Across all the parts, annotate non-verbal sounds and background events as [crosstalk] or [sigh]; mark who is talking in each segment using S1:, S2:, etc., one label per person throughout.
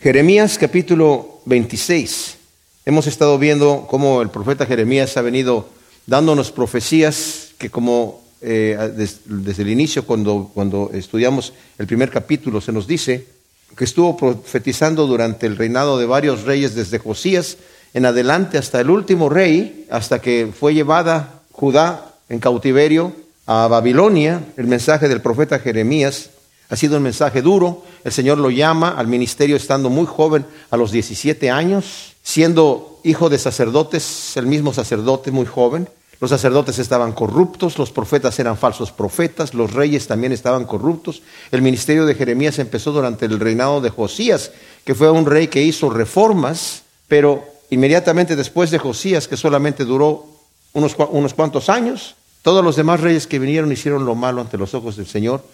S1: Jeremías capítulo 26. Hemos estado viendo cómo el profeta Jeremías ha venido dándonos profecías que como eh, desde el inicio, cuando, cuando estudiamos el primer capítulo, se nos dice que estuvo profetizando durante el reinado de varios reyes, desde Josías en adelante hasta el último rey, hasta que fue llevada Judá en cautiverio a Babilonia. El mensaje del profeta Jeremías ha sido un mensaje duro. El Señor lo llama al ministerio estando muy joven, a los 17 años, siendo hijo de sacerdotes, el mismo sacerdote muy joven. Los sacerdotes estaban corruptos, los profetas eran falsos profetas, los reyes también estaban corruptos. El ministerio de Jeremías empezó durante el reinado de Josías, que fue un rey que hizo reformas, pero inmediatamente después de Josías, que solamente duró unos, unos cuantos años, todos los demás reyes que vinieron hicieron lo malo ante los ojos del Señor.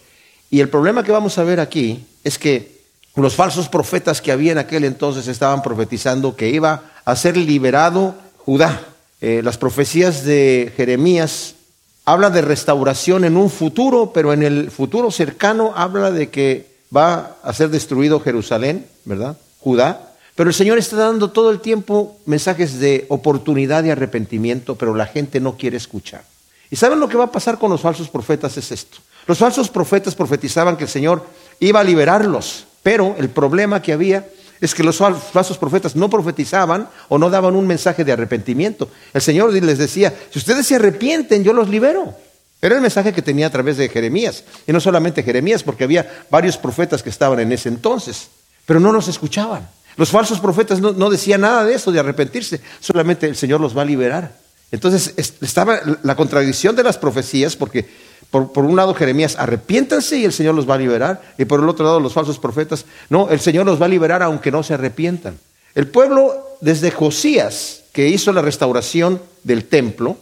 S1: Y el problema que vamos a ver aquí es que los falsos profetas que había en aquel entonces estaban profetizando que iba a ser liberado Judá eh, las profecías de Jeremías habla de restauración en un futuro, pero en el futuro cercano habla de que va a ser destruido Jerusalén, ¿verdad? Judá. Pero el Señor está dando todo el tiempo mensajes de oportunidad y arrepentimiento, pero la gente no quiere escuchar. ¿Y saben lo que va a pasar con los falsos profetas? Es esto. Los falsos profetas profetizaban que el Señor iba a liberarlos, pero el problema que había es que los falsos profetas no profetizaban o no daban un mensaje de arrepentimiento. El Señor les decía, si ustedes se arrepienten, yo los libero. Era el mensaje que tenía a través de Jeremías. Y no solamente Jeremías, porque había varios profetas que estaban en ese entonces, pero no los escuchaban. Los falsos profetas no, no decían nada de eso, de arrepentirse, solamente el Señor los va a liberar. Entonces estaba la contradicción de las profecías, porque por, un lado Jeremías, arrepiéntanse y el Señor los va a liberar. Y por el otro lado los falsos profetas, no, el Señor los va a liberar aunque no se arrepientan. El pueblo, desde Josías, que hizo la restauración del templo,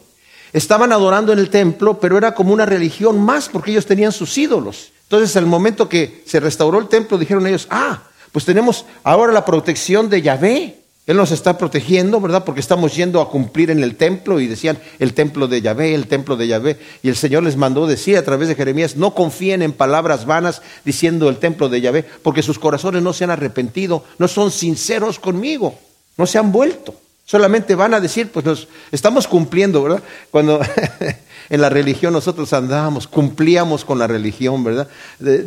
S1: estaban adorando en el templo, pero era como una religión más porque ellos tenían sus ídolos. Entonces, al momento que se restauró el templo, dijeron ellos, ah, pues tenemos ahora la protección de Yahvé. Él nos está protegiendo, ¿verdad? Porque estamos yendo a cumplir en el templo y decían el templo de Yahvé, el templo de Yahvé. Y el Señor les mandó decir a través de Jeremías, no confíen en palabras vanas diciendo el templo de Yahvé, porque sus corazones no se han arrepentido, no son sinceros conmigo, no se han vuelto. Solamente van a decir, pues nos estamos cumpliendo, ¿verdad? Cuando [laughs] en la religión nosotros andábamos, cumplíamos con la religión, ¿verdad?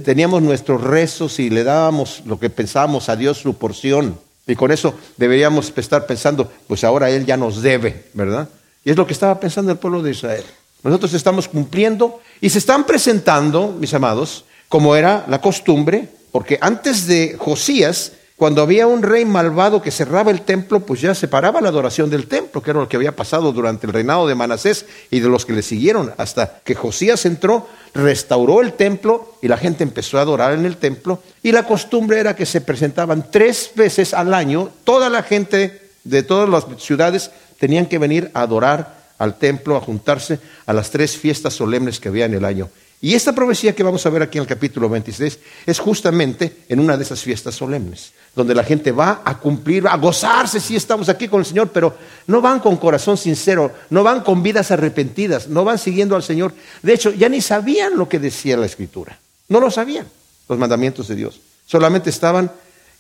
S1: Teníamos nuestros rezos y le dábamos lo que pensábamos a Dios su porción. Y con eso deberíamos estar pensando, pues ahora Él ya nos debe, ¿verdad? Y es lo que estaba pensando el pueblo de Israel. Nosotros estamos cumpliendo y se están presentando, mis amados, como era la costumbre, porque antes de Josías cuando había un rey malvado que cerraba el templo, pues ya separaba la adoración del templo, que era lo que había pasado durante el reinado de Manasés y de los que le siguieron, hasta que Josías entró, restauró el templo y la gente empezó a adorar en el templo. Y la costumbre era que se presentaban tres veces al año, toda la gente de todas las ciudades tenían que venir a adorar al templo, a juntarse a las tres fiestas solemnes que había en el año. Y esta profecía que vamos a ver aquí en el capítulo 26 es justamente en una de esas fiestas solemnes, donde la gente va a cumplir, a gozarse, si estamos aquí con el Señor, pero no van con corazón sincero, no van con vidas arrepentidas, no van siguiendo al Señor. De hecho, ya ni sabían lo que decía la Escritura, no lo sabían, los mandamientos de Dios. Solamente estaban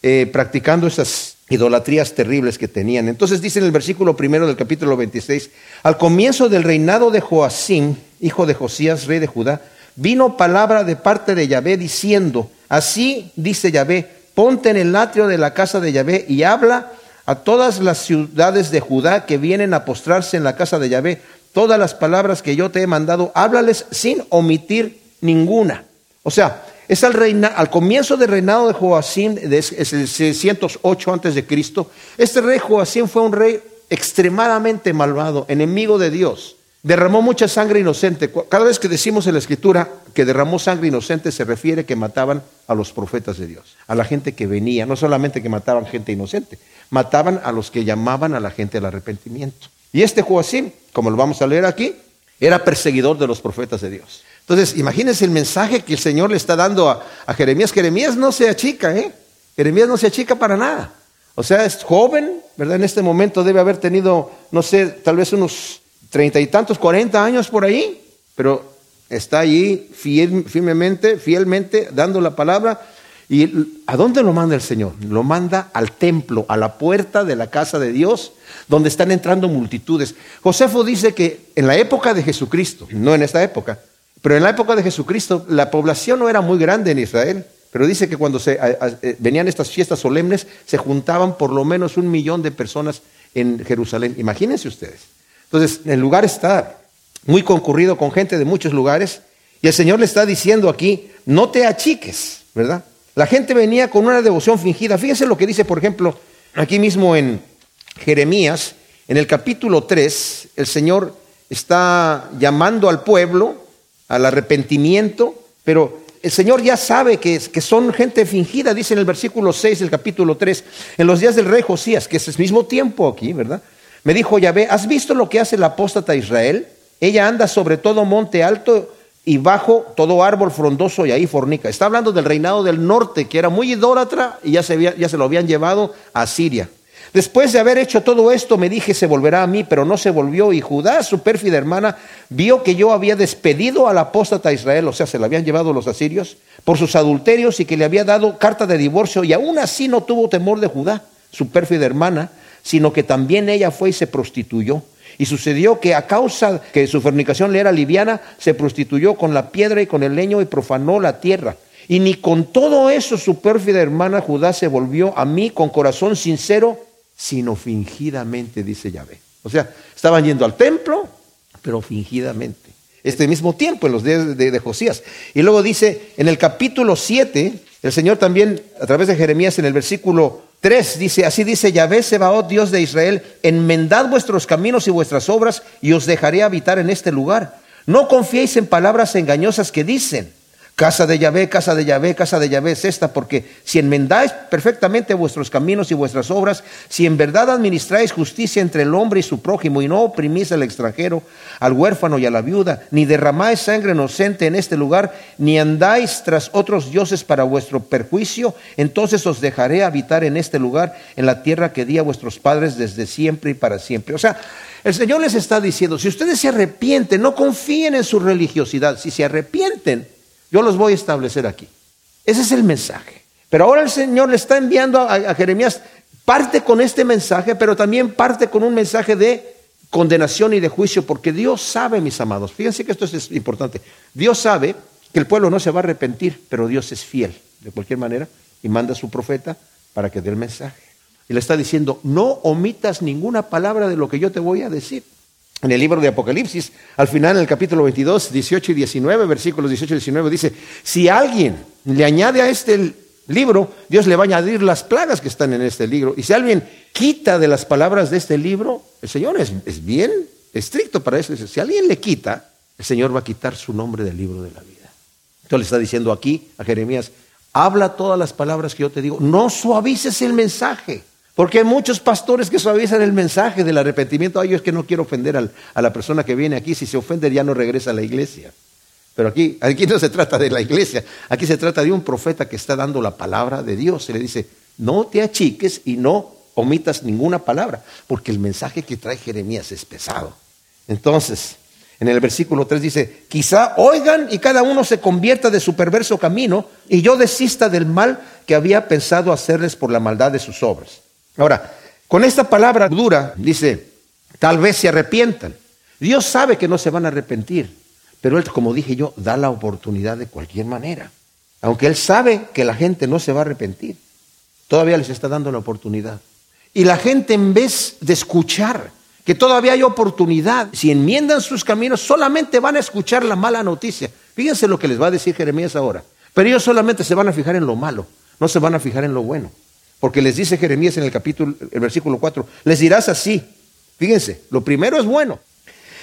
S1: eh, practicando esas idolatrías terribles que tenían. Entonces dice en el versículo primero del capítulo 26, al comienzo del reinado de Joacim, hijo de Josías, rey de Judá, vino palabra de parte de Yahvé diciendo, así dice Yahvé, ponte en el atrio de la casa de Yahvé y habla a todas las ciudades de Judá que vienen a postrarse en la casa de Yahvé, todas las palabras que yo te he mandado, háblales sin omitir ninguna. O sea, es al, reina, al comienzo del reinado de Joacín, el 608 antes de Cristo. Este rey Joacín fue un rey extremadamente malvado, enemigo de Dios derramó mucha sangre inocente. Cada vez que decimos en la escritura que derramó sangre inocente se refiere que mataban a los profetas de Dios, a la gente que venía, no solamente que mataban gente inocente, mataban a los que llamaban a la gente al arrepentimiento. Y este Joacim, como lo vamos a leer aquí, era perseguidor de los profetas de Dios. Entonces, imagínense el mensaje que el Señor le está dando a, a Jeremías. Jeremías no se achica, ¿eh? Jeremías no se achica para nada. O sea, es joven, ¿verdad? En este momento debe haber tenido, no sé, tal vez unos treinta y tantos, cuarenta años por ahí, pero está allí firmemente, fielmente, dando la palabra. ¿Y a dónde lo manda el Señor? Lo manda al templo, a la puerta de la casa de Dios, donde están entrando multitudes. Josefo dice que en la época de Jesucristo, no en esta época, pero en la época de Jesucristo la población no era muy grande en Israel, pero dice que cuando se, eh, venían estas fiestas solemnes se juntaban por lo menos un millón de personas en Jerusalén. Imagínense ustedes. Entonces, el lugar está muy concurrido con gente de muchos lugares y el Señor le está diciendo aquí, no te achiques, ¿verdad? La gente venía con una devoción fingida. Fíjense lo que dice, por ejemplo, aquí mismo en Jeremías, en el capítulo 3, el Señor está llamando al pueblo al arrepentimiento, pero el Señor ya sabe que, que, son gente fingida, dice en el versículo 6 del capítulo 3, en los días del rey Josías, que es el mismo tiempo aquí, ¿verdad? Me dijo Yahvé, ¿has visto lo que hace la apóstata Israel? Ella anda sobre todo monte alto y bajo todo árbol frondoso y ahí fornica. Está hablando del reinado del norte, que era muy idólatra y ya se, ya se lo habían llevado a Siria. Después de haber hecho todo esto, me dije, se volverá a mí, pero no se volvió. Y Judá, su pérfida hermana, vio que yo había despedido al apóstata Israel, o sea, se la habían llevado los asirios, por sus adulterios y que le había dado carta de divorcio, y aún así no tuvo temor de Judá, su pérfida hermana, sino que también ella fue y se prostituyó. Y sucedió que a causa que su fornicación le era liviana, se prostituyó con la piedra y con el leño y profanó la tierra. Y ni con todo eso su pérfida hermana Judá se volvió a mí con corazón sincero, sino fingidamente, dice Yahvé. O sea, estaban yendo al templo, pero fingidamente. Este mismo tiempo, en los días de, de Josías. Y luego dice, en el capítulo 7, el Señor también, a través de Jeremías, en el versículo 3 dice, así dice Yahvé Sebaot, Dios de Israel, enmendad vuestros caminos y vuestras obras y os dejaré habitar en este lugar. No confiéis en palabras engañosas que dicen, Casa de Yahvé, casa de Yahvé, casa de Yahvé es esta, porque si enmendáis perfectamente vuestros caminos y vuestras obras, si en verdad administráis justicia entre el hombre y su prójimo, y no oprimís al extranjero, al huérfano y a la viuda, ni derramáis sangre inocente en este lugar, ni andáis tras otros dioses para vuestro perjuicio, entonces os dejaré habitar en este lugar, en la tierra que di a vuestros padres desde siempre y para siempre. O sea, el Señor les está diciendo, si ustedes se arrepienten, no confíen en su religiosidad, si se arrepienten, yo los voy a establecer aquí. Ese es el mensaje. Pero ahora el Señor le está enviando a, Jeremías, parte con este mensaje, pero también parte con un mensaje de condenación y de juicio, porque Dios sabe, mis amados, fíjense que esto es importante, Dios sabe que el pueblo no se va a arrepentir, pero Dios es fiel, de cualquier manera, y manda a su profeta para que dé el mensaje. Y le está diciendo, no omitas ninguna palabra de lo que yo te voy a decir en el libro de Apocalipsis, al final en el capítulo 22, 18 y 19, versículos 18 y 19, dice, si alguien le añade a este libro, Dios le va a añadir las plagas que están en este libro. Y si alguien quita de las palabras de este libro, el Señor es, es bien estricto para eso. Si alguien le quita, el Señor va a quitar su nombre del libro de la vida. Entonces le está diciendo aquí a Jeremías, habla todas las palabras que yo te digo, no suavices el mensaje. Porque hay muchos pastores que suavizan el mensaje del arrepentimiento. Ay, yo es que no quiero ofender a la persona que viene aquí. Si se ofende ya no regresa a la iglesia. Pero aquí, aquí no se trata de la iglesia. Aquí se trata de un profeta que está dando la palabra de Dios. Se le dice, no te achiques y no omitas ninguna palabra. Porque el mensaje que trae Jeremías es pesado. Entonces, en el versículo 3 dice, quizá oigan y cada uno se convierta de su perverso camino y yo desista del mal que había pensado hacerles por la maldad de sus obras. Ahora, con esta palabra dura, dice, tal vez se arrepientan. Dios sabe que no se van a arrepentir, pero Él, como dije yo, da la oportunidad de cualquier manera. Aunque Él sabe que la gente no se va a arrepentir, todavía les está dando la oportunidad. Y la gente en vez de escuchar que todavía hay oportunidad, si enmiendan sus caminos, solamente van a escuchar la mala noticia. Fíjense lo que les va a decir Jeremías ahora. Pero ellos solamente se van a fijar en lo malo, no se van a fijar en lo bueno. Porque les dice Jeremías en el capítulo, el versículo 4, les dirás así. Fíjense, lo primero es bueno.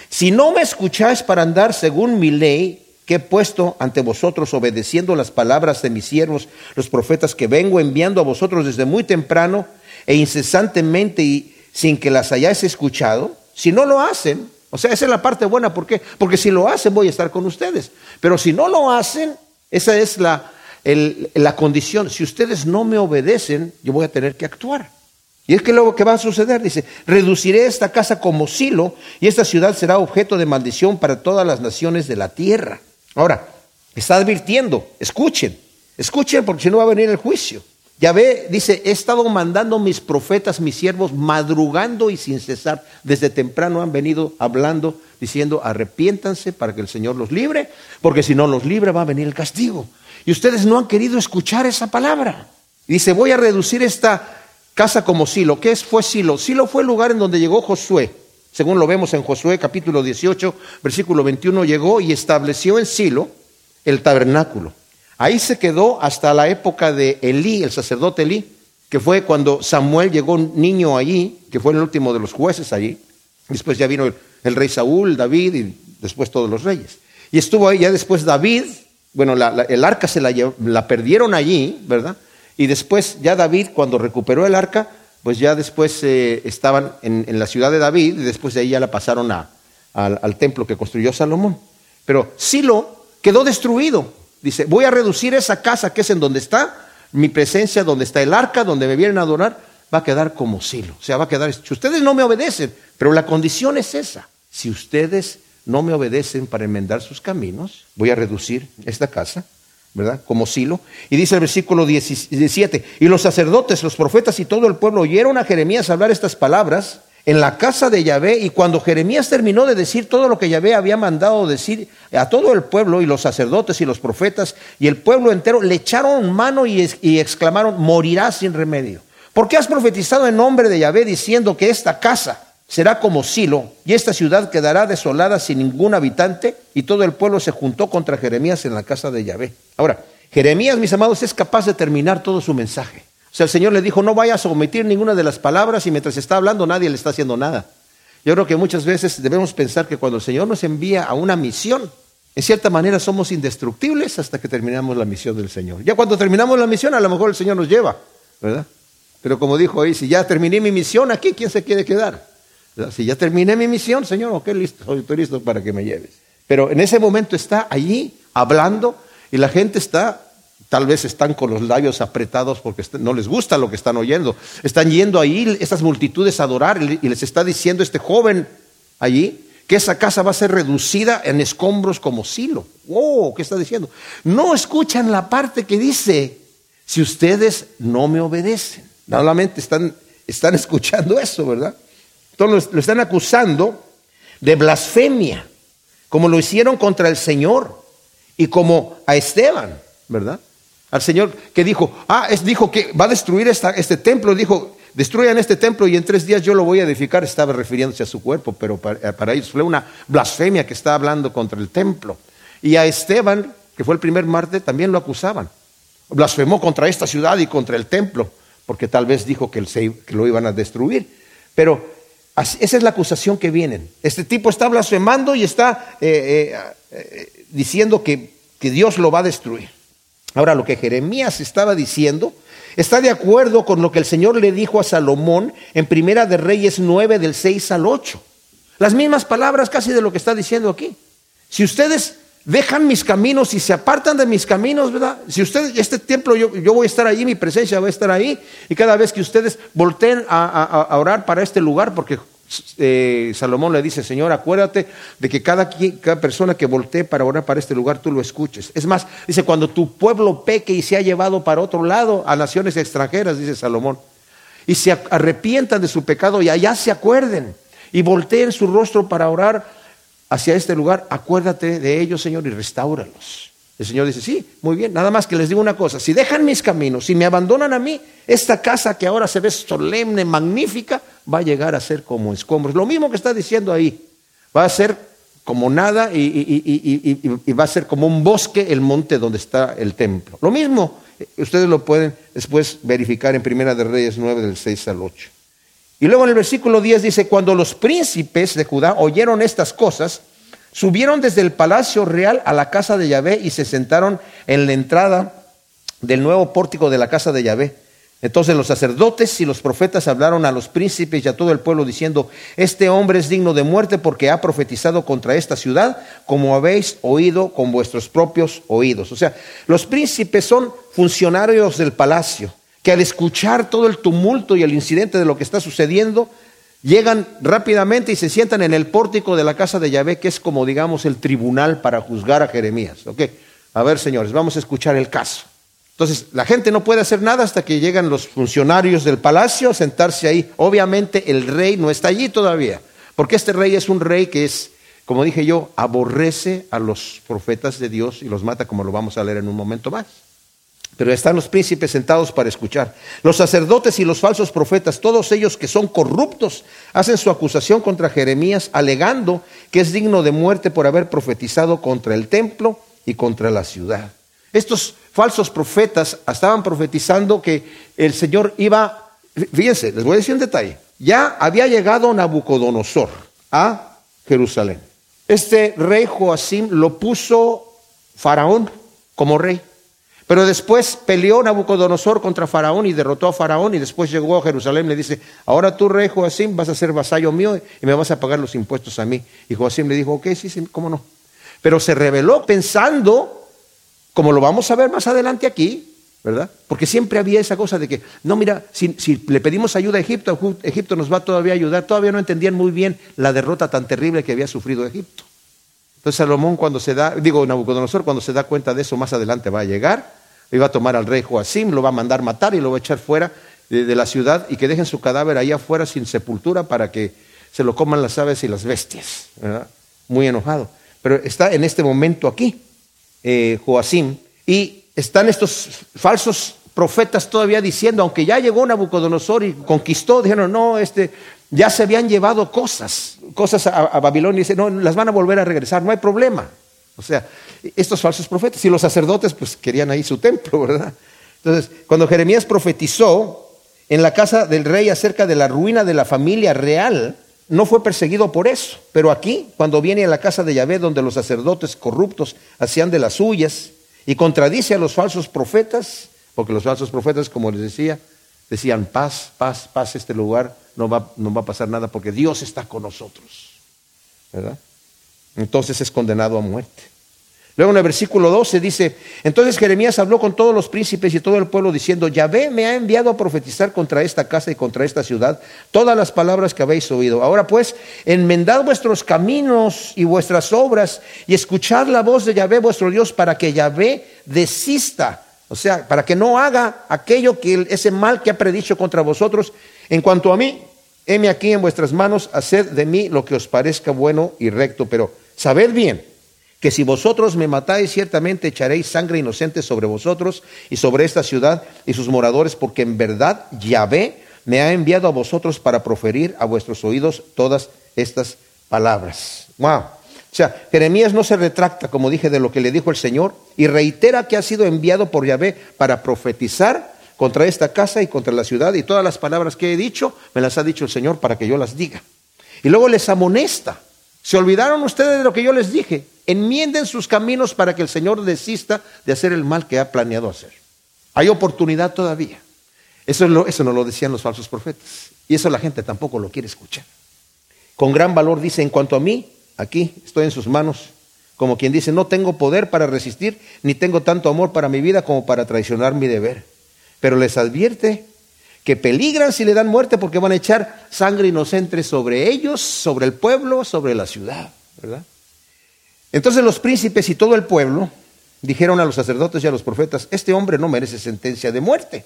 S1: Si no me escucháis para andar según mi ley, que he puesto ante vosotros, obedeciendo las palabras de mis siervos, los profetas que vengo enviando a vosotros desde muy temprano e incesantemente y sin que las hayáis escuchado, si no lo hacen, o sea, esa es la parte buena, ¿por qué? Porque si lo hacen voy a estar con ustedes, pero si no lo hacen, esa es la, la condición, si ustedes no me obedecen, yo voy a tener que actuar. Y es que luego, ¿qué va a suceder? Dice, reduciré esta casa como silo y esta ciudad será objeto de maldición para todas las naciones de la tierra. Ahora, está advirtiendo, escuchen, Escuchen porque si no va a venir el juicio. Yahvé dice, he estado mandando mis profetas, mis siervos, madrugando y sin cesar. Desde temprano han venido hablando, diciendo, arrepiéntanse para que el Señor los libre, porque si no los libre va a venir el castigo. Y ustedes no han querido escuchar esa palabra. dice, voy a reducir esta casa como Silo. ¿Qué fue Silo? Silo fue el lugar en donde llegó Josué. Según lo vemos en Josué capítulo 18, versículo 21, llegó y estableció en Silo el tabernáculo. Ahí se quedó hasta la época de Elí, el sacerdote Elí, que fue cuando Samuel llegó un niño allí, que fue el último de los jueces allí. Después ya vino el, rey Saúl, David y después todos los reyes. Y estuvo ahí ya después David, bueno, el arca se la, perdieron allí, ¿verdad? Y después ya David, cuando recuperó el arca, pues ya después eh, estaban en, la ciudad de David y después de ahí ya la pasaron al templo que construyó Salomón. Pero Silo quedó destruido Dice, voy a reducir esa casa que es en donde está mi presencia, donde está el arca, donde me vienen a adorar, va a quedar como silo. O sea, va a quedar, si ustedes no me obedecen, pero la condición es esa. Si ustedes no me obedecen para enmendar sus caminos, voy a reducir esta casa, ¿verdad? Como silo. Y dice el versículo 17, y los sacerdotes, los profetas y todo el pueblo oyeron a Jeremías hablar estas palabras en la casa de Yahvé, y cuando Jeremías terminó de decir todo lo que Yahvé había mandado decir a todo el pueblo, y los sacerdotes y los profetas, y el pueblo entero, le echaron mano y, exclamaron, morirá sin remedio. ¿Por qué has profetizado en nombre de Yahvé diciendo que esta casa será como Silo, y esta ciudad quedará desolada sin ningún habitante? Y todo el pueblo se juntó contra Jeremías en la casa de Yahvé. Ahora, Jeremías, mis amados, es capaz de terminar todo su mensaje. O sea, el Señor le dijo, no vayas a omitir ninguna de las palabras y mientras está hablando nadie le está haciendo nada. Yo creo que muchas veces debemos pensar que cuando el Señor nos envía a una misión, en cierta manera somos indestructibles hasta que terminamos la misión del Señor. Ya cuando terminamos la misión, a lo mejor el Señor nos lleva, ¿verdad? Pero como dijo ahí, si ya terminé mi misión aquí, ¿quién se quiere quedar? Si ya terminé mi misión, Señor, ok, listo, estoy listo para que me lleves. Pero en ese momento está allí hablando y la gente está Tal vez están con los labios apretados porque no les gusta lo que están oyendo. Están yendo ahí estas multitudes a adorar y les está diciendo este joven allí que esa casa va a ser reducida en escombros como silo. ¡Oh! ¿Qué está diciendo? No escuchan la parte que dice, si ustedes no me obedecen. Nuevamente están, están [laughs] escuchando eso, ¿verdad? Entonces lo están acusando de blasfemia, como lo hicieron contra el Señor y como a Esteban, ¿verdad? al Señor que dijo, ah, dijo que va a destruir este templo, dijo, destruyan este templo y en tres días yo lo voy a edificar, estaba refiriéndose a su cuerpo, pero para, para ellos fue una blasfemia que está hablando contra el templo. Y a Esteban, que fue el primer mártir, también lo acusaban. Blasfemó contra esta ciudad y contra el templo, porque tal vez dijo que, lo iban a destruir. Pero esa es la acusación que vienen. Este tipo está blasfemando y está eh, eh, eh, diciendo que Dios lo va a destruir. Ahora, lo que Jeremías estaba diciendo está de acuerdo con lo que el Señor le dijo a Salomón en Primera de Reyes 9 del 6 al 8. Las mismas palabras casi de lo que está diciendo aquí. Si ustedes dejan mis caminos y se apartan de mis caminos, ¿verdad? Si ustedes, este templo, yo, voy a estar ahí, mi presencia va a estar ahí, y cada vez que ustedes volteen a orar para este lugar, porque eh, Salomón le dice, Señor, acuérdate de que cada, cada, persona que voltee para orar para este lugar, tú lo escuches. Es más, dice, cuando tu pueblo peque y se ha llevado para otro lado a naciones extranjeras, dice Salomón, y se arrepientan de su pecado y allá se acuerden y volteen su rostro para orar hacia este lugar, acuérdate de ellos, Señor, y restauralos. El Señor dice, sí, muy bien, nada más que les digo una cosa, si dejan mis caminos, si me abandonan a mí, esta casa que ahora se ve solemne, magnífica, va a llegar a ser como escombros. Lo mismo que está diciendo ahí, va a ser como nada y, va a ser como un bosque el monte donde está el templo. Lo mismo, ustedes lo pueden después verificar en Primera de Reyes 9 del 6 al 8. Y luego en el versículo 10 dice, cuando los príncipes de Judá oyeron estas cosas, Subieron desde el palacio real a la casa de Yahvé y se sentaron en la entrada del nuevo pórtico de la casa de Yahvé. Entonces los sacerdotes y los profetas hablaron a los príncipes y a todo el pueblo diciendo, este hombre es digno de muerte porque ha profetizado contra esta ciudad, como habéis oído con vuestros propios oídos. O sea, los príncipes son funcionarios del palacio, que al escuchar todo el tumulto y el incidente de lo que está sucediendo, Llegan rápidamente y se sientan en el pórtico de la casa de Yahvé, que es como digamos el tribunal para juzgar a Jeremías. A ver, señores, vamos a escuchar el caso. Entonces, la gente no puede hacer nada hasta que llegan los funcionarios del palacio a sentarse ahí. Obviamente el rey no está allí todavía, porque este rey es un rey que es, como dije yo, aborrece a los profetas de Dios y los mata, como lo vamos a leer en un momento más. Pero están los príncipes sentados para escuchar. Los sacerdotes y los falsos profetas, todos ellos que son corruptos, hacen su acusación contra Jeremías, alegando que es digno de muerte por haber profetizado contra el templo y contra la ciudad. Estos falsos profetas estaban profetizando que el Señor iba, fíjense, les voy a decir un detalle, ya había llegado Nabucodonosor a Jerusalén. Este rey Joacim lo puso Faraón como rey. Pero después peleó Nabucodonosor contra Faraón y derrotó a Faraón y después llegó a Jerusalén y le dice, ahora tú, rey Joacim, vas a ser vasallo mío y me vas a pagar los impuestos a mí. Y Joacim le dijo, ok, sí, sí, cómo no. Pero se rebeló pensando, como lo vamos a ver más adelante aquí, ¿verdad? Porque siempre había esa cosa de que, no, mira, si, si, le pedimos ayuda a Egipto, Egipto nos va todavía a ayudar. Todavía no entendían muy bien la derrota tan terrible que había sufrido Egipto. Entonces Salomón cuando se da, digo Nabucodonosor cuando se da cuenta de eso más adelante va a llegar, iba a tomar al rey Joacim, lo va a mandar matar y lo va a echar fuera de, la ciudad y que dejen su cadáver ahí afuera sin sepultura para que se lo coman las aves y las bestias. Muy enojado. Pero está en este momento aquí, eh, Joacim, y están estos falsos profetas todavía diciendo, aunque ya llegó Nabucodonosor y conquistó, dijeron, no, este, ya se habían llevado cosas, cosas a, Babilonia, y dicen, no, las van a volver a regresar, no hay problema. O sea, estos falsos profetas, y los sacerdotes pues querían ahí su templo, ¿verdad? Entonces, cuando Jeremías profetizó en la casa del rey acerca de la ruina de la familia real, no fue perseguido por eso. Pero aquí, cuando viene a la casa de Yahvé, donde los sacerdotes corruptos hacían de las suyas, y contradice a los falsos profetas, porque los falsos profetas, como les decía, decían paz, paz, paz, este lugar no va, no va a pasar nada porque Dios está con nosotros. ¿Verdad? Entonces es condenado a muerte. Luego en el versículo 12 dice, entonces Jeremías habló con todos los príncipes y todo el pueblo diciendo, Yahvé me ha enviado a profetizar contra esta casa y contra esta ciudad todas las palabras que habéis oído. Ahora pues, enmendad vuestros caminos y vuestras obras y escuchad la voz de Yahvé vuestro Dios para que Yahvé desista o sea, para que no haga aquello que ese mal que ha predicho contra vosotros. En cuanto a mí, heme aquí en vuestras manos, haced de mí lo que os parezca bueno y recto, pero sabed bien que si vosotros me matáis, ciertamente echaréis sangre inocente sobre vosotros y sobre esta ciudad y sus moradores, porque en verdad Yahvé me ha enviado a vosotros para proferir a vuestros oídos todas estas palabras. Wow. O sea, Jeremías no se retracta, como dije, de lo que le dijo el Señor y reitera que ha sido enviado por Yahvé para profetizar contra esta casa y contra la ciudad y todas las palabras que he dicho, me las ha dicho el Señor para que yo las diga. Y luego les amonesta. ¿Se olvidaron ustedes de lo que yo les dije? Enmienden sus caminos para que el Señor desista de hacer el mal que ha planeado hacer. Hay oportunidad todavía. Eso, no lo decían los falsos profetas. Y eso la gente tampoco lo quiere escuchar. Con gran valor dice, en cuanto a mí, aquí estoy en sus manos, como quien dice, no tengo poder para resistir, ni tengo tanto amor para mi vida como para traicionar mi deber. Pero les advierte que peligran si le dan muerte porque van a echar sangre inocente sobre ellos, sobre el pueblo, sobre la ciudad, ¿verdad? Entonces los príncipes y todo el pueblo dijeron a los sacerdotes y a los profetas, este hombre no merece sentencia de muerte,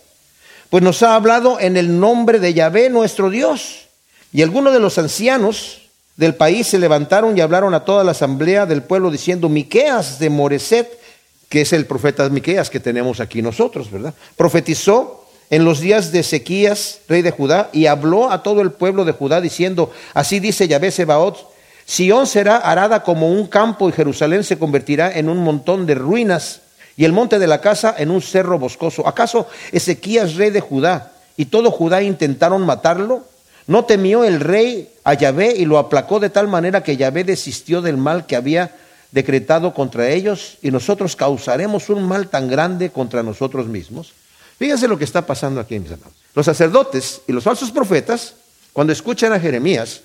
S1: pues nos ha hablado en el nombre de Yahvé nuestro Dios. Y algunos de los ancianos del país se levantaron y hablaron a toda la asamblea del pueblo diciendo, Miqueas de Moreset, que es el profeta Miqueas que tenemos aquí nosotros, ¿verdad? Profetizó en los días de Ezequías, rey de Judá, y habló a todo el pueblo de Judá diciendo, así dice Yahvé Sebaot, Sión será arada como un campo y Jerusalén se convertirá en un montón de ruinas y el monte de la casa en un cerro boscoso. ¿Acaso Ezequías, rey de Judá, y todo Judá intentaron matarlo? No temió el rey a Yahvé y lo aplacó de tal manera que Yahvé desistió del mal que había decretado contra ellos y nosotros causaremos un mal tan grande contra nosotros mismos. Fíjense lo que está pasando aquí, mis hermanos. Los sacerdotes y los falsos profetas, cuando escuchan a Jeremías,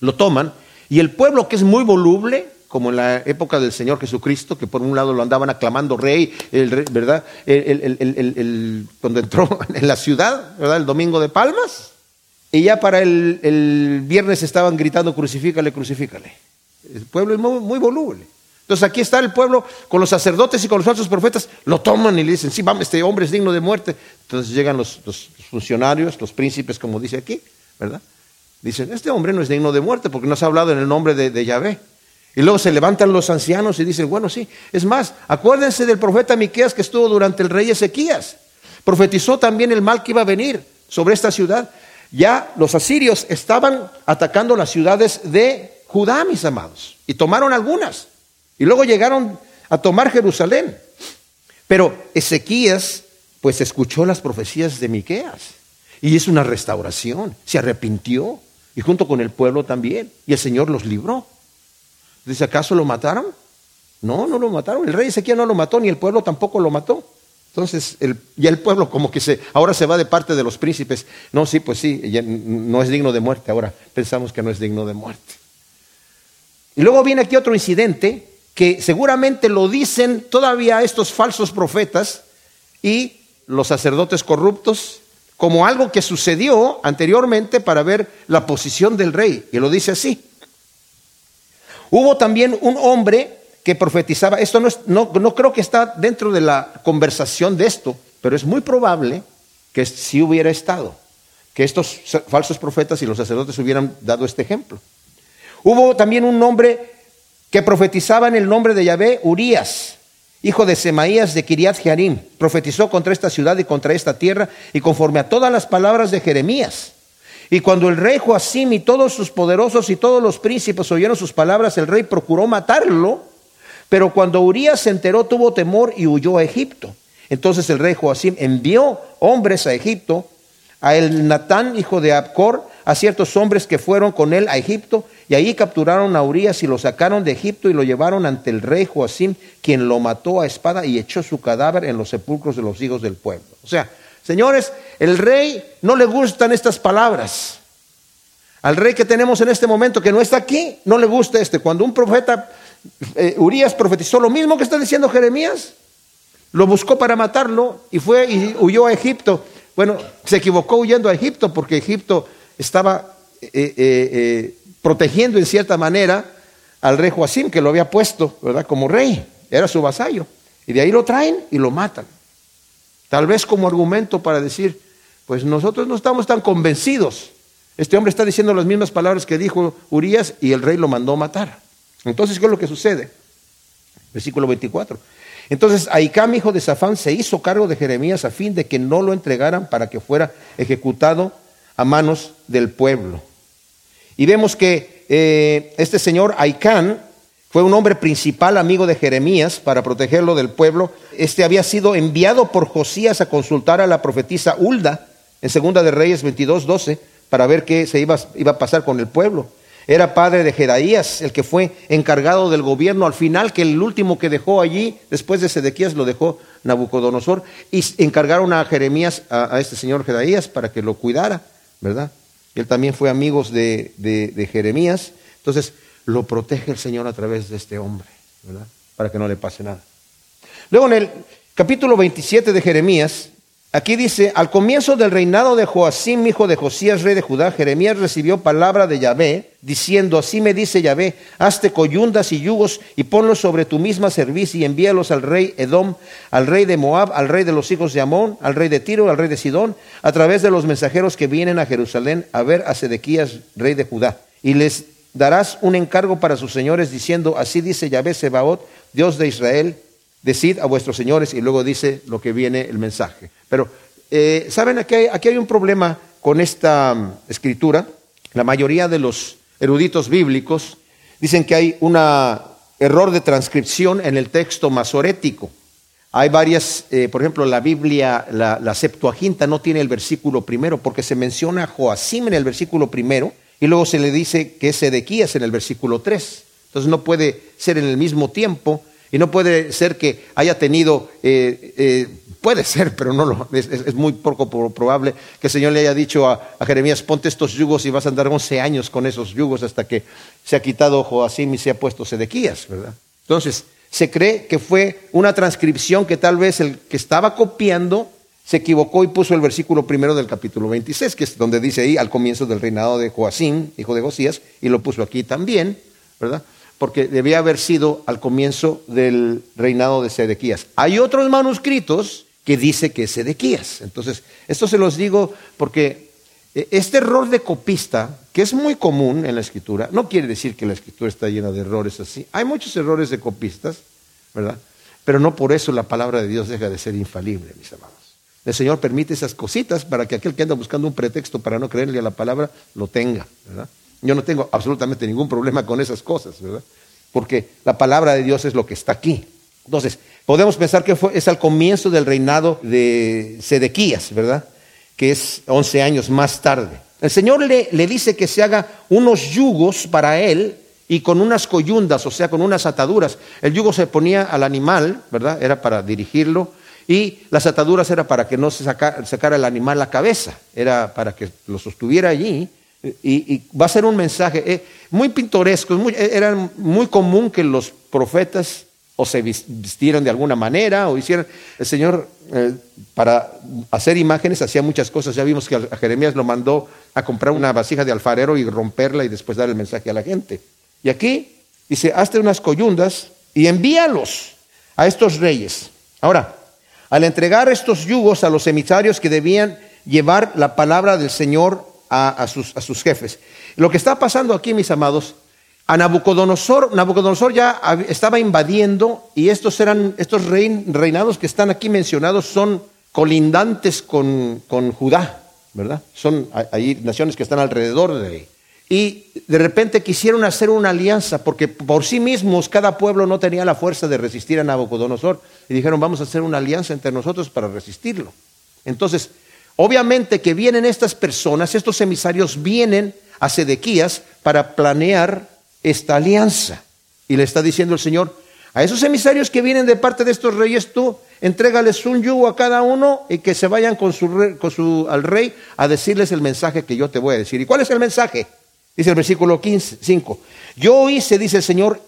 S1: lo toman y el pueblo que es muy voluble, como en la época del Señor Jesucristo, que por un lado lo andaban aclamando rey, ¿verdad? cuando entró [laughs] en la ciudad, ¿verdad? El domingo de Palmas, y ya para el, viernes estaban gritando, crucifícale, crucifícale. El pueblo es muy, voluble. Entonces aquí está el pueblo con los sacerdotes y con los falsos profetas, lo toman y le dicen, sí, vamos, este hombre es digno de muerte. Entonces llegan los, funcionarios, los príncipes, como dice aquí, ¿verdad? Dicen, este hombre no es digno de muerte porque no se ha hablado en el nombre de, de Yahvé. Y luego se levantan los ancianos y dicen, bueno, sí, es más, acuérdense del profeta Miqueas que estuvo durante el rey Ezequías. Profetizó también el mal que iba a venir sobre esta ciudad. Ya los asirios estaban atacando las ciudades de Judá, mis amados, y tomaron algunas. Y luego llegaron a tomar Jerusalén. Pero Ezequías, pues escuchó las profecías de Miqueas y hizo una restauración, se arrepintió y junto con el pueblo también, y el Señor los libró. Dice, ¿acaso lo mataron? No, no lo mataron. El rey Ezequiel no lo mató, ni el pueblo tampoco lo mató. Entonces, el, ya el pueblo como que se, ahora se va de parte de los príncipes. No, sí, pues sí, no es digno de muerte. Ahora pensamos que no es digno de muerte. Y luego viene aquí otro incidente que seguramente lo dicen todavía estos falsos profetas y los sacerdotes corruptos como algo que sucedió anteriormente para ver la posición del rey. Y lo dice así. Hubo también un hombre que profetizaba, esto no, no, creo que está dentro de la conversación de esto, pero es muy probable que si hubiera estado, que estos falsos profetas y los sacerdotes hubieran dado este ejemplo. Hubo también un hombre que profetizaba en el nombre de Yahvé, Urías, hijo de Semaías de Kiriat Jearim, profetizó contra esta ciudad y contra esta tierra y conforme a todas las palabras de Jeremías. Y cuando el rey Joacim y todos sus poderosos y todos los príncipes oyeron sus palabras, el rey procuró matarlo, pero cuando Urias se enteró tuvo temor y huyó a Egipto. Entonces el rey Joacim envió hombres a Egipto, a el Natán, hijo de Abcor, a ciertos hombres que fueron con él a Egipto, y allí capturaron a Urias y lo sacaron de Egipto y lo llevaron ante el rey Joacim, quien lo mató a espada y echó su cadáver en los sepulcros de los hijos del pueblo. O sea, Señores, el rey no le gustan estas palabras. Al rey que tenemos en este momento, que no está aquí, no le gusta este. Cuando un profeta, eh, Urias profetizó lo mismo que está diciendo Jeremías, lo buscó para matarlo y fue y huyó a Egipto. Bueno, se equivocó huyendo a Egipto porque Egipto estaba eh, eh, protegiendo en cierta manera al rey Joacim, que lo había puesto, ¿verdad? Como rey, era su vasallo. Y de ahí lo traen y lo matan. Tal vez como argumento para decir, pues nosotros no estamos tan convencidos. Este hombre está diciendo las mismas palabras que dijo Urias y el rey lo mandó matar. Entonces, ¿qué es lo que sucede? Versículo 24. Entonces, Aicam, hijo de Safán, se hizo cargo de Jeremías a fin de que no lo entregaran para que fuera ejecutado a manos del pueblo. Y vemos que eh, este señor Aicán fue un hombre principal, amigo de Jeremías, para protegerlo del pueblo. Este había sido enviado por Josías a consultar a la profetisa Hulda en Segunda de Reyes 22, 12, para ver qué se iba, a pasar con el pueblo. Era padre de Jedaías, el que fue encargado del gobierno al final, que el último que dejó allí, después de Sedequías, lo dejó Nabucodonosor, y encargaron a Jeremías, a, este señor Jedaías, para que lo cuidara, ¿verdad? Él también fue amigo de, de, de Jeremías. Entonces, lo protege el Señor a través de este hombre, ¿verdad? Para que no le pase nada. Luego en el capítulo 27 de Jeremías, aquí dice, al comienzo del reinado de Joacim, hijo de Josías, rey de Judá, Jeremías recibió palabra de Yahvé, diciendo, así me dice Yahvé, hazte coyundas y yugos y ponlos sobre tu misma servicio y envíalos al rey Edom, al rey de Moab, al rey de los hijos de Amón, al rey de Tiro, al rey de Sidón, a través de los mensajeros que vienen a Jerusalén a ver a Sedequías, rey de Judá. Y les darás un encargo para sus señores diciendo, así dice Yahvé Sebaot, Dios de Israel, decid a vuestros señores y luego dice lo que viene el mensaje. Pero, eh, ¿saben? Aquí hay, aquí hay un problema con esta mm, escritura. La mayoría de los eruditos bíblicos dicen que hay un error de transcripción en el texto masorético. Hay varias, eh, por ejemplo, la Biblia, la, Septuaginta no tiene el versículo primero porque se menciona a Joacim en el versículo primero y luego se le dice que es Sedequías en el versículo 3. Entonces no puede ser en el mismo tiempo y no puede ser que haya tenido, eh, eh, puede ser, pero no lo, es, muy poco probable que el Señor le haya dicho a, Jeremías, ponte estos yugos y vas a andar 11 años con esos yugos hasta que se ha quitado Joacim y se ha puesto Sedequías, ¿verdad? Entonces, se cree que fue una transcripción que tal vez el que estaba copiando se equivocó y puso el versículo primero del capítulo 26, que es donde dice ahí al comienzo del reinado de Joacín, hijo de Josías, y lo puso aquí también, ¿verdad? Porque debía haber sido al comienzo del reinado de Sedequías. Hay otros manuscritos que dice que es Sedequías. Entonces, esto se los digo porque eh, este error de copista, que es muy común en la escritura, no quiere decir que la escritura está llena de errores así. Hay muchos errores de copistas, ¿verdad? Pero no por eso la palabra de Dios deja de ser infalible, mis amados. El Señor permite esas cositas para que aquel que anda buscando un pretexto para no creerle a la palabra lo tenga, ¿verdad? Yo no tengo absolutamente ningún problema con esas cosas, ¿verdad? Porque la palabra de Dios es lo que está aquí. Entonces, podemos pensar que fue, es al comienzo del reinado de Sedequías, ¿verdad? Que es 11 años más tarde. El Señor le, le dice que se haga unos yugos para él y con unas coyundas, o sea, con unas ataduras. El yugo se ponía al animal, ¿verdad? Era para dirigirlo. Y las ataduras era para que no se sacara el animal la cabeza, era para que lo sostuviera allí y, va a ser un mensaje eh, muy pintoresco. Eh, era muy común que los profetas o se vistieran de alguna manera o hicieran. El Señor, eh, para hacer imágenes, hacía muchas cosas. Ya vimos que Jeremías lo mandó a comprar una vasija de alfarero y romperla y después dar el mensaje a la gente. Y aquí dice: hazte unas coyundas y envíalos a estos reyes. Ahora, al entregar estos yugos a los emisarios que debían llevar la palabra del Señor a, sus, jefes. Lo que está pasando aquí, mis amados, a Nabucodonosor, Nabucodonosor ya estaba invadiendo y estos eran, estos reinados que están aquí mencionados son colindantes con, Judá, ¿verdad? Son ahí naciones que están alrededor de ahí. Y de repente quisieron hacer una alianza porque por sí mismos cada pueblo no tenía la fuerza de resistir a Nabucodonosor. Y dijeron, vamos a hacer una alianza entre nosotros para resistirlo. Entonces, Obviamente que vienen estas personas, estos emisarios vienen a Sedequías para planear esta alianza. Y le está diciendo el Señor, a esos emisarios que vienen de parte de estos reyes, tú entrégales un yugo a cada uno y que se vayan con su, con su, al rey a decirles el mensaje que yo te voy a decir. ¿Y cuál es el mensaje? Dice el versículo 15, 5. Yo hice, dice el Señor,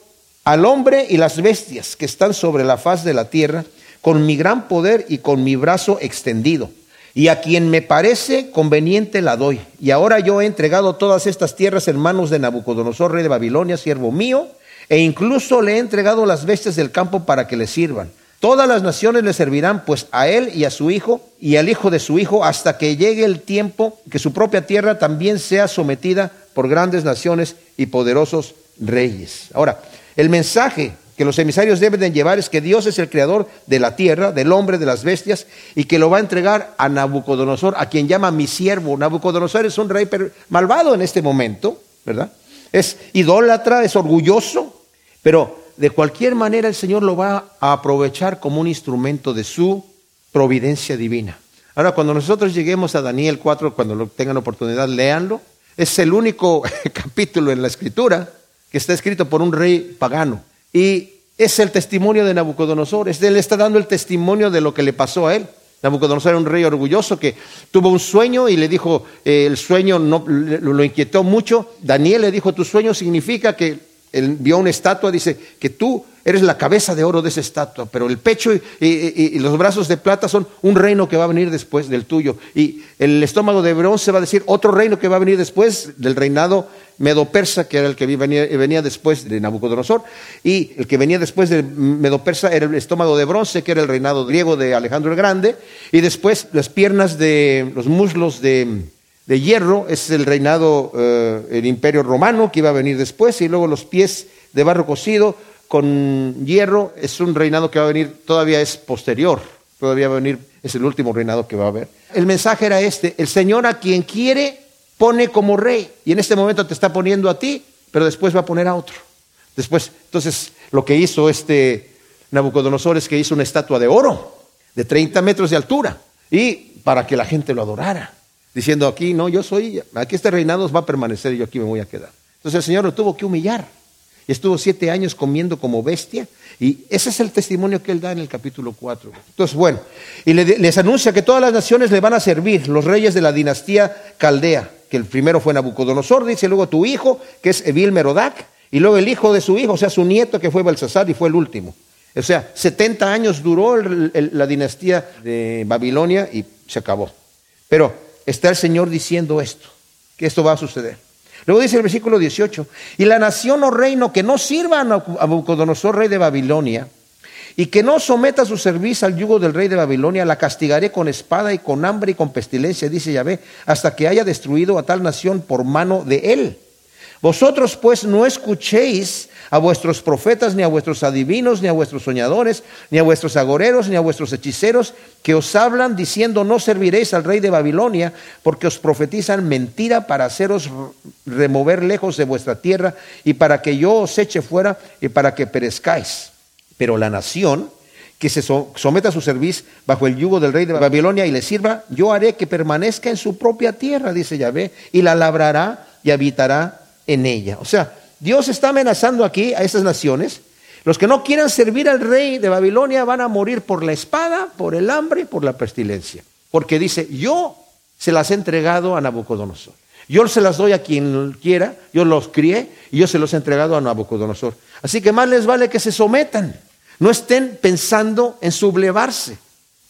S1: al hombre y las bestias que están sobre la faz de la tierra con mi gran poder y con mi brazo extendido y a quien me parece conveniente la doy. Y ahora yo he entregado todas estas tierras en manos de Nabucodonosor, rey de Babilonia, siervo mío, e incluso le he entregado las bestias del campo para que le sirvan. Todas las naciones le servirán, pues a él y a su hijo y al hijo de su hijo, hasta que llegue el tiempo que su propia tierra también sea sometida por grandes naciones y poderosos reyes. Ahora, el mensaje que los emisarios deben de llevar es que Dios es el creador de la tierra, del hombre, de las bestias, y que lo va a entregar a Nabucodonosor, a quien llama mi siervo. Nabucodonosor es un rey malvado en este momento, ¿verdad? Es idólatra, es orgulloso, pero de cualquier manera el Señor lo va a aprovechar como un instrumento de su providencia divina. Ahora, cuando nosotros lleguemos a Daniel 4, cuando tengan oportunidad, léanlo. Es el único [laughs] capítulo en la escritura que está escrito por un rey pagano. Y es el testimonio de Nabucodonosor. Él está dando el testimonio de lo que le pasó a él. Nabucodonosor era un rey orgulloso que tuvo un sueño y le dijo, eh, el sueño no, lo inquietó mucho. Daniel le dijo, tu sueño significa que él vio una estatua, dice que tú eres la cabeza de oro de esa estatua, pero el pecho y, los brazos de plata son un reino que va a venir después del tuyo. Y el estómago de bronce va a decir otro reino que va a venir después del reinado medo-persa, que era el que venía, después de Nabucodonosor. Y el que venía después de medo-persa era el estómago de bronce, que era el reinado griego de Alejandro el Grande. Y después las piernas de los muslos de, hierro, es el reinado, eh, el imperio romano que iba a venir después. Y luego los pies de barro cocido con hierro es un reinado que va a venir, todavía es posterior, todavía va a venir, es el último reinado que va a haber. El mensaje era este, el Señor a quien quiere pone como rey y en este momento te está poniendo a ti, pero después va a poner a otro. Después, entonces, lo que hizo este Nabucodonosor es que hizo una estatua de oro de 30 metros de altura y para que la gente lo adorara, diciendo aquí, no, yo soy, aquí este reinado va a permanecer y yo aquí me voy a quedar. Entonces el Señor lo tuvo que humillar y estuvo siete años comiendo como bestia. Y ese es el testimonio que él da en el capítulo 4. Entonces, bueno, y les anuncia que todas las naciones le van a servir, los reyes de la dinastía caldea, que el primero fue Nabucodonosor, dice luego tu hijo, que es Evil Merodac, y luego el hijo de su hijo, o sea, su nieto, que fue Belsasar, y fue el último. O sea, 70 años duró la dinastía de Babilonia y se acabó. Pero está el Señor diciendo esto, que esto va a suceder. Luego dice el versículo 18, y la nación o reino que no sirva a Nabucodonosor, rey de Babilonia, y que no someta su servicio al yugo del rey de Babilonia, la castigaré con espada y con hambre y con pestilencia, dice Yahvé, hasta que haya destruido a tal nación por mano de él. Vosotros pues no escuchéis a vuestros profetas, ni a vuestros adivinos, ni a vuestros soñadores, ni a vuestros agoreros, ni a vuestros hechiceros, que os hablan diciendo no serviréis al rey de Babilonia, porque os profetizan mentira para haceros remover lejos de vuestra tierra y para que yo os eche fuera y para que perezcáis. Pero la nación que se someta a su servicio bajo el yugo del rey de Babilonia y le sirva, yo haré que permanezca en su propia tierra, dice Yahvé, y la labrará y habitará en ella. O sea, Dios está amenazando aquí a esas naciones. Los que no quieran servir al rey de Babilonia van a morir por la espada, por el hambre y por la pestilencia. Porque dice, yo se las he entregado a Nabucodonosor. Yo se las doy a quien quiera, yo los crié y yo se los he entregado a Nabucodonosor. Así que más les vale que se sometan. No estén pensando en sublevarse.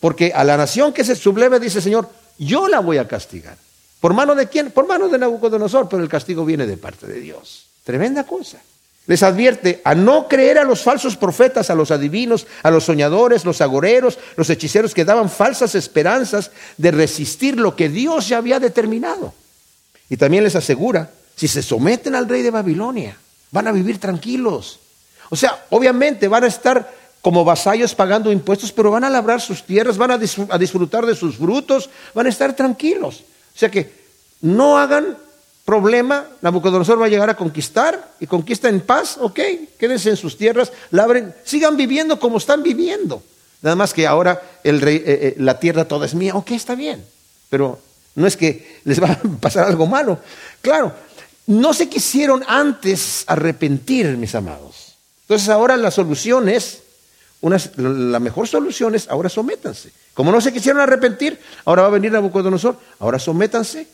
S1: Porque a la nación que se subleve, dice Señor, yo la voy a castigar. ¿Por mano de quién? Por mano de Nabucodonosor, pero el castigo viene de parte de Dios. Tremenda cosa. Les advierte a no creer a los falsos profetas, a los adivinos, a los soñadores, los agoreros, los hechiceros que daban falsas esperanzas de resistir lo que Dios ya había determinado. Y también les asegura, si se someten al rey de Babilonia, van a vivir tranquilos. O sea, obviamente van a estar como vasallos pagando impuestos, pero van a labrar sus tierras, van a disfrutar de sus frutos, van a estar tranquilos. O sea que no hagan problema, Nabucodonosor va a llegar a conquistar y conquista en paz, ok, quédense en sus tierras, labren, sigan viviendo como están viviendo. Nada más que ahora eh, eh, la tierra toda es mía, ok, está bien, pero no es que les va a pasar algo malo. Claro, no se quisieron antes arrepentir, mis amados. Entonces ahora la solución es, la mejor solución es ahora sométanse. Como no se quisieron arrepentir, ahora va a venir Nabucodonosor, ahora sométanse.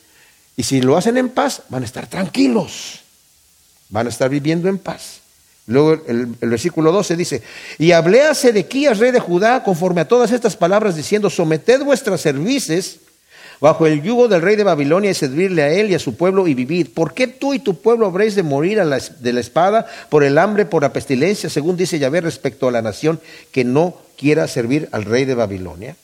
S1: Y si lo hacen en paz, van a estar tranquilos. Van a estar viviendo en paz. Luego el, versículo 12 dice, y hablé a Sedequías, rey de Judá, conforme a todas estas palabras, diciendo, someted vuestras services bajo el yugo del rey de Babilonia y servirle a él y a su pueblo y vivid. ¿Por qué tú y tu pueblo habréis de morir de la espada, por el hambre, por la pestilencia, según dice Yahvé respecto a la nación que no quiera servir al rey de Babilonia?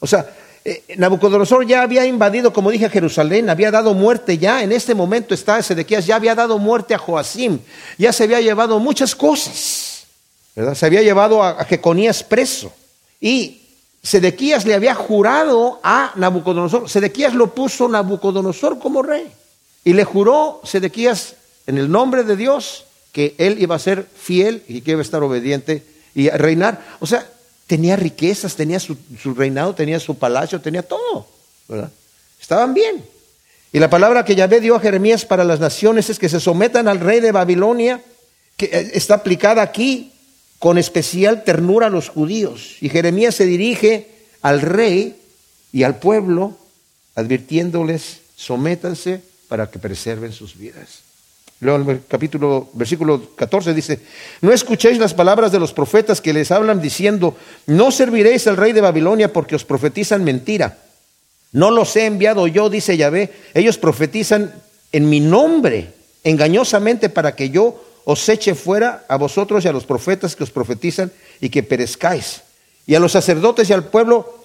S1: O sea, eh, Nabucodonosor ya había invadido, como dije, Jerusalén, había dado muerte ya, en este momento está Sedequías, ya había dado muerte a Joacim, ya se había llevado muchas cosas, ¿verdad? Se había llevado a, a Jeconías preso. Y Sedequías le había jurado a Nabucodonosor, Sedequías lo puso Nabucodonosor como rey. Y le juró Sedequías en el nombre de Dios que él iba a ser fiel y que iba a estar obediente y a reinar. O sea, tenía riquezas, tenía su, reinado, tenía su palacio, tenía todo. ¿verdad? Estaban bien. Y la palabra que Yahvé dio a Jeremías para las naciones es que se sometan al rey de Babilonia, que eh, está aplicada aquí con especial ternura a los judíos. Y Jeremías se dirige al rey y al pueblo advirtiéndoles, sométanse para que preserven sus vidas. Luego el capítulo, versículo 14 dice, no escuchéis las palabras de los profetas que les hablan diciendo, no serviréis al rey de Babilonia porque os profetizan mentira. No los he enviado yo, dice Yahvé, ellos profetizan en mi nombre, engañosamente para que yo os eche fuera a vosotros y a los profetas que os profetizan y que perezcáis. Y a los sacerdotes y al pueblo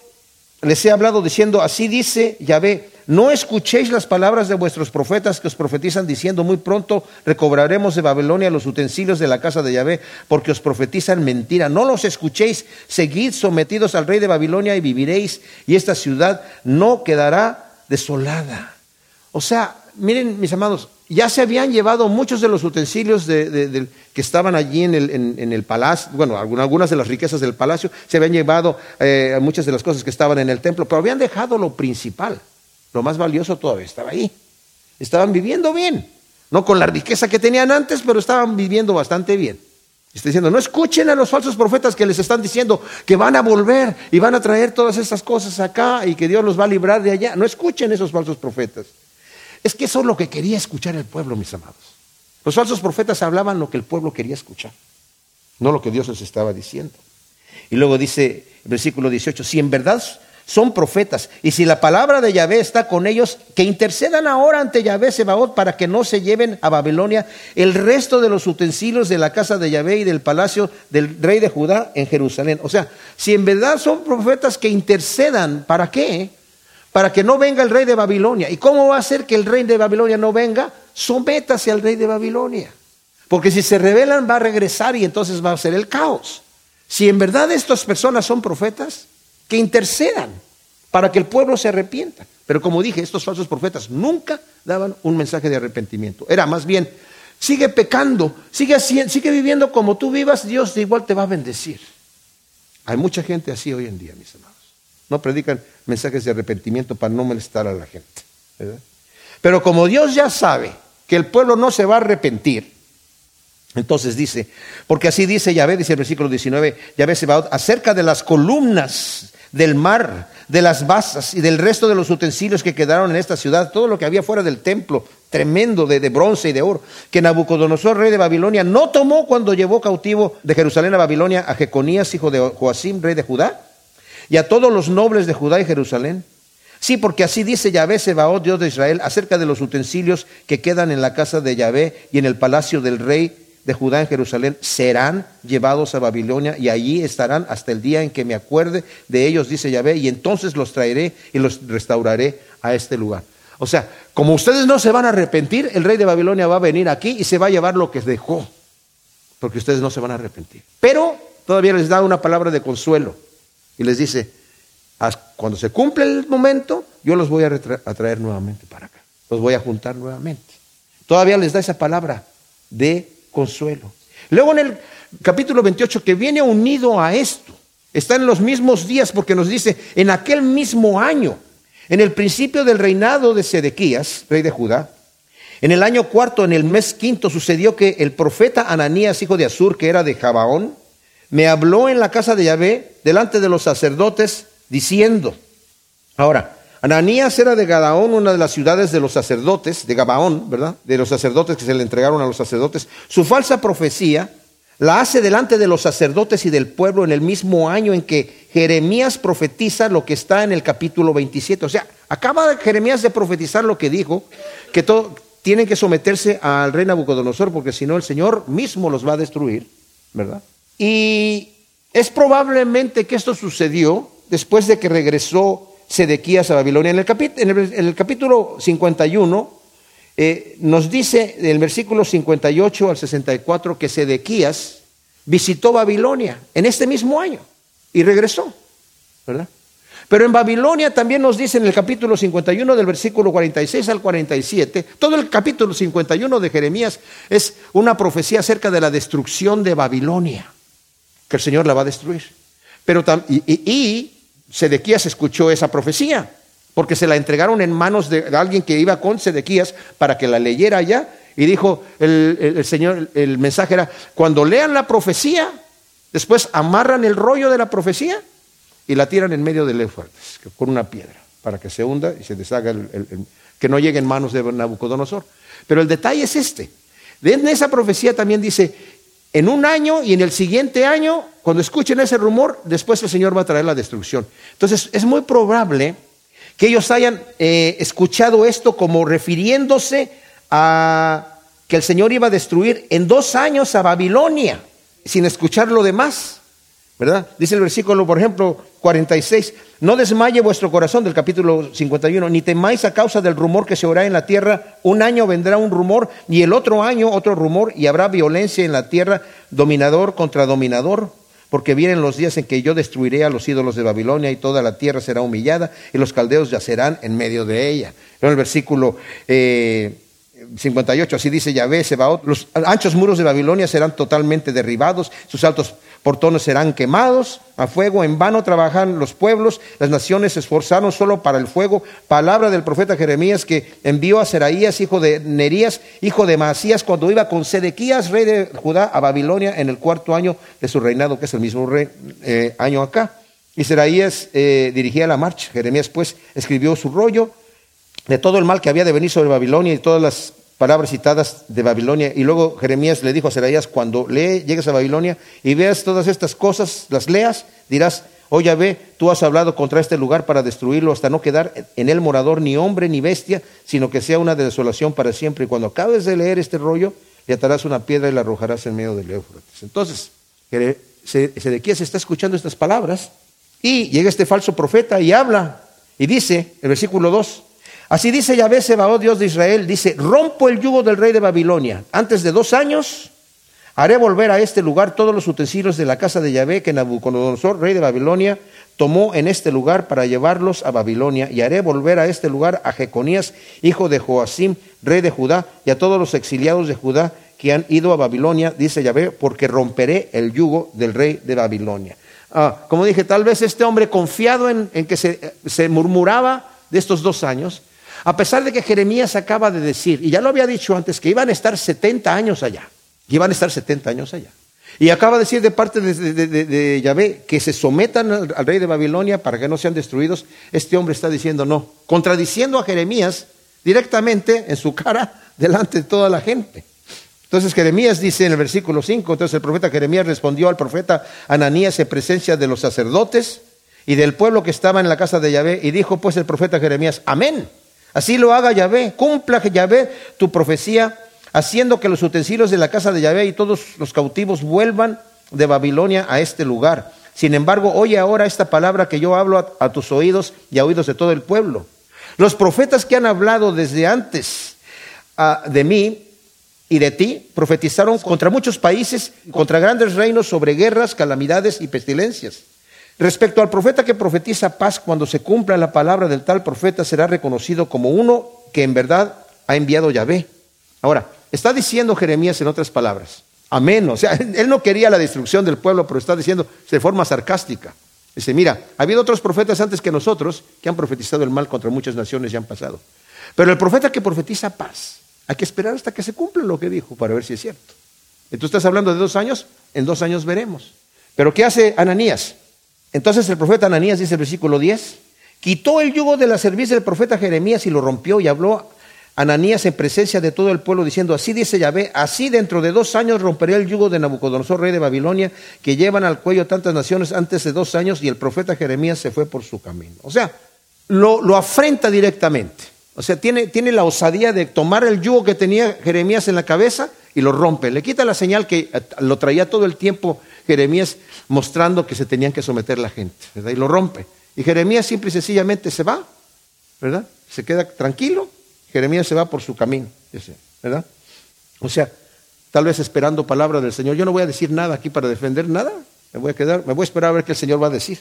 S1: les he hablado diciendo, así dice Yahvé, no escuchéis las palabras de vuestros profetas que os profetizan diciendo, muy pronto recobraremos de Babilonia los utensilios de la casa de Yahvé, porque os profetizan mentira. No los escuchéis, seguid sometidos al rey de Babilonia y viviréis, y esta ciudad no quedará desolada. O sea, miren mis amados, ya se habían llevado muchos de los utensilios que estaban allí en el, palacio, bueno, algunas de las riquezas del palacio, se habían llevado eh, muchas de las cosas que estaban en el templo, pero habían dejado lo principal, lo más valioso todavía estaba ahí. Estaban viviendo bien, no con la riqueza que tenían antes, pero estaban viviendo bastante bien. Está diciendo, no escuchen a los falsos profetas que les están diciendo que van a volver y van a traer todas esas cosas acá y que Dios los va a librar de allá. No escuchen esos falsos profetas. Es que eso es lo que quería escuchar el pueblo, mis amados. Los falsos profetas hablaban lo que el pueblo quería escuchar, no lo que Dios les estaba diciendo. Y luego dice el versículo 18, si en verdad son profetas. Y si la palabra de Yahvé está con ellos, que intercedan ahora ante Yahvé Sebaot para que no se lleven a Babilonia el resto de los utensilios de la casa de Yahvé y del palacio del rey de Judá en Jerusalén. O sea, si en verdad son profetas que intercedan, ¿para qué? Para que no venga el rey de Babilonia. ¿Y cómo va a ser que el rey de Babilonia no venga? Sométase al rey de Babilonia. Porque si se rebelan va a regresar y entonces va a ser el caos. Si en verdad estas personas son profetas, que intercedan para que el pueblo se arrepienta. Pero como dije, estos falsos profetas nunca daban un mensaje de arrepentimiento. Era más bien, sigue pecando, sigue, sigue viviendo como tú vivas, Dios igual te va a bendecir. Hay mucha gente así hoy en día, mis amados. No predican mensajes de arrepentimiento para no molestar a la gente. Pero como Dios ya sabe que el pueblo no se va a arrepentir, entonces dice, porque así dice Yahvé, dice el versículo 19, Yahvé se va acerca de las columnas del mar, de las basas y del resto de los utensilios que quedaron en esta ciudad, todo lo que había fuera del templo, tremendo de, bronce y de oro, que Nabucodonosor, rey de Babilonia, no tomó cuando llevó cautivo de Jerusalén a Babilonia a Jeconías, hijo de Joacim, rey de Judá, y a todos los nobles de Judá y Jerusalén. Sí, porque así dice Yahvé Sebaot, Dios de Israel, acerca de los utensilios que quedan en la casa de Yahvé y en el palacio del rey de Judá en Jerusalén serán llevados a Babilonia y allí estarán hasta el día en que me acuerde de ellos, dice Yahvé, y entonces los traeré y los restauraré a este lugar. O sea, como ustedes no se van a arrepentir, el rey de Babilonia va a venir aquí y se va a llevar lo que dejó, porque ustedes no se van a arrepentir. Pero todavía les da una palabra de consuelo y les dice, cuando se cumple el momento, yo los voy a, traer nuevamente para acá, los voy a juntar nuevamente. Todavía les da esa palabra de consuelo. Luego en el capítulo 28 que viene unido a esto, está en los mismos días porque nos dice, en aquel mismo año, en el principio del reinado de Sedequías, rey de Judá, en el año cuarto, en el mes quinto, sucedió que el profeta Ananías, hijo de Azur, que era de Jabaón, me habló en la casa de Yahvé, delante de los sacerdotes, diciendo, ahora, Ananías era de Gadaón, una de las ciudades de los sacerdotes, de Gabaón, ¿verdad? De los sacerdotes que se le entregaron a los sacerdotes. Su falsa profecía la hace delante de los sacerdotes y del pueblo en el mismo año en que Jeremías profetiza lo que está en el capítulo 27. O sea, acaba Jeremías de profetizar lo que dijo, que todo, tienen que someterse al rey Nabucodonosor porque si no el Señor mismo los va a destruir, ¿verdad? Y es probablemente que esto sucedió después de que regresó Sedequías a Babilonia. En el, capítulo 51 eh, nos dice, en el versículo 58 al 64, que Sedequías visitó Babilonia en este mismo año y regresó, ¿verdad? Pero en Babilonia también nos dice en el capítulo 51 del versículo 46 al 47, todo el capítulo 51 de Jeremías es una profecía acerca de la destrucción de Babilonia, que el Señor la va a destruir. Pero y Sedequías escuchó esa profecía, porque se la entregaron en manos de alguien que iba con Sedequías para que la leyera allá. Y dijo el, Señor, el mensaje era, cuando lean la profecía, después amarran el rollo de la profecía y la tiran en medio del Éufrates, con una piedra, para que se hunda y se deshaga, que no llegue en manos de Nabucodonosor. Pero el detalle es este. En esa profecía también dice, en un año y en el siguiente año, cuando escuchen ese rumor, después el Señor va a traer la destrucción. Entonces, es muy probable que ellos hayan eh, escuchado esto como refiriéndose a que el Señor iba a destruir en dos años a Babilonia, sin escuchar lo demás. ¿verdad? Dice el versículo, por ejemplo, 46, no desmaye vuestro corazón del capítulo 51, ni temáis a causa del rumor que se oirá en la tierra, un año vendrá un rumor y el otro año otro rumor y habrá violencia en la tierra, dominador contra dominador, porque vienen los días en que yo destruiré a los ídolos de Babilonia y toda la tierra será humillada y los caldeos yacerán en medio de ella. En el versículo... Eh, 58, así dice Yahvé, Sebaot, los anchos muros de Babilonia serán totalmente derribados, sus altos portones serán quemados a fuego, en vano trabajan los pueblos, las naciones se esforzaron solo para el fuego. Palabra del profeta Jeremías que envió a Seraías, hijo de Nerías, hijo de Masías, cuando iba con Sedequías, rey de Judá, a Babilonia en el cuarto año de su reinado, que es el mismo eh, año acá. Y Seraías eh, dirigía la marcha. Jeremías pues escribió su rollo de todo el mal que había de venir sobre Babilonia y todas las palabras citadas de Babilonia. Y luego Jeremías le dijo a Seraías, cuando lee, llegues a Babilonia y veas todas estas cosas, las leas, dirás, oh Yahvé, tú has hablado contra este lugar para destruirlo hasta no quedar en él morador ni hombre ni bestia, sino que sea una desolación para siempre. Y cuando acabes de leer este rollo, le atarás una piedra y la arrojarás en medio del Éufrates. Entonces, Sedequías está escuchando estas palabras y llega este falso profeta y habla y dice, el versículo 2, así dice Yahvé Sebaot, Dios de Israel, dice, rompo el yugo del rey de Babilonia. Antes de dos años haré volver a este lugar todos los utensilios de la casa de Yahvé que Nabucodonosor, rey de Babilonia, tomó en este lugar para llevarlos a Babilonia, y haré volver a este lugar a Jeconías, hijo de Joacim, rey de Judá, y a todos los exiliados de Judá que han ido a Babilonia, dice Yahvé, porque romperé el yugo del rey de Babilonia. Ah, como dije, tal vez este hombre confiado en, que se, se murmuraba de estos dos años, a pesar de que Jeremías acaba de decir, y ya lo había dicho antes, que iban a estar 70 años allá, iban a estar 70 años allá. Y acaba de decir de parte de, Yahvé que se sometan al, rey de Babilonia para que no sean destruidos. Este hombre está diciendo no, contradiciendo a Jeremías directamente en su cara [laughs] delante de toda la gente. Entonces Jeremías dice en el versículo 5, entonces el profeta Jeremías respondió al profeta Ananías en presencia de los sacerdotes y del pueblo que estaba en la casa de Yahvé y dijo pues el profeta Jeremías, amén, así lo haga Yahvé, cumpla Yahvé tu profecía haciendo que los utensilios de la casa de Yahvé y todos los cautivos vuelvan de Babilonia a este lugar. Sin embargo, oye ahora esta palabra que yo hablo a, tus oídos y a oídos de todo el pueblo. Los profetas que han hablado desde antes ah, de mí y de ti profetizaron contra muchos países, contra grandes reinos, sobre guerras, calamidades y pestilencias. Respecto al profeta que profetiza paz, cuando se cumpla la palabra del tal profeta, será reconocido como uno que en verdad ha enviado Yahvé. Ahora, Está diciendo Jeremías en otras palabras, amén. O sea, [laughs] él no quería la destrucción del pueblo, pero está diciendo de forma sarcástica. Dice, mira, ha habido otros profetas antes que nosotros que han profetizado el mal contra muchas naciones y han pasado. Pero el profeta que profetiza paz, hay que esperar hasta que se cumpla lo que dijo para ver si es cierto. Tú estás hablando de dos años, en dos años veremos. Pero ¿qué hace Ananías? Entonces el profeta Ananías, dice el versículo 10, quitó el yugo de la servicio del profeta Jeremías y lo rompió y habló Ananías en presencia de todo el pueblo diciendo, así dice Yahvé, así dentro de dos años romperé el yugo de Nabucodonosor, rey de Babilonia, que llevan al cuello tantas naciones antes de dos años, y el profeta Jeremías se fue por su camino. O sea, lo, afrenta directamente. O sea, tiene, tiene la osadía de tomar el yugo que tenía Jeremías en la cabeza y lo rompe. Le quita la señal que lo traía todo el tiempo Jeremías mostrando que se tenían que someter la gente, ¿verdad? Y lo rompe. Y Jeremías simple y sencillamente se va, ¿verdad? Se queda tranquilo Jeremías se va por su camino, ¿verdad? O sea, tal vez esperando palabra del Señor. Yo no voy a decir nada aquí para defender nada. Me voy a quedar, me voy a esperar a ver qué el Señor va a decir.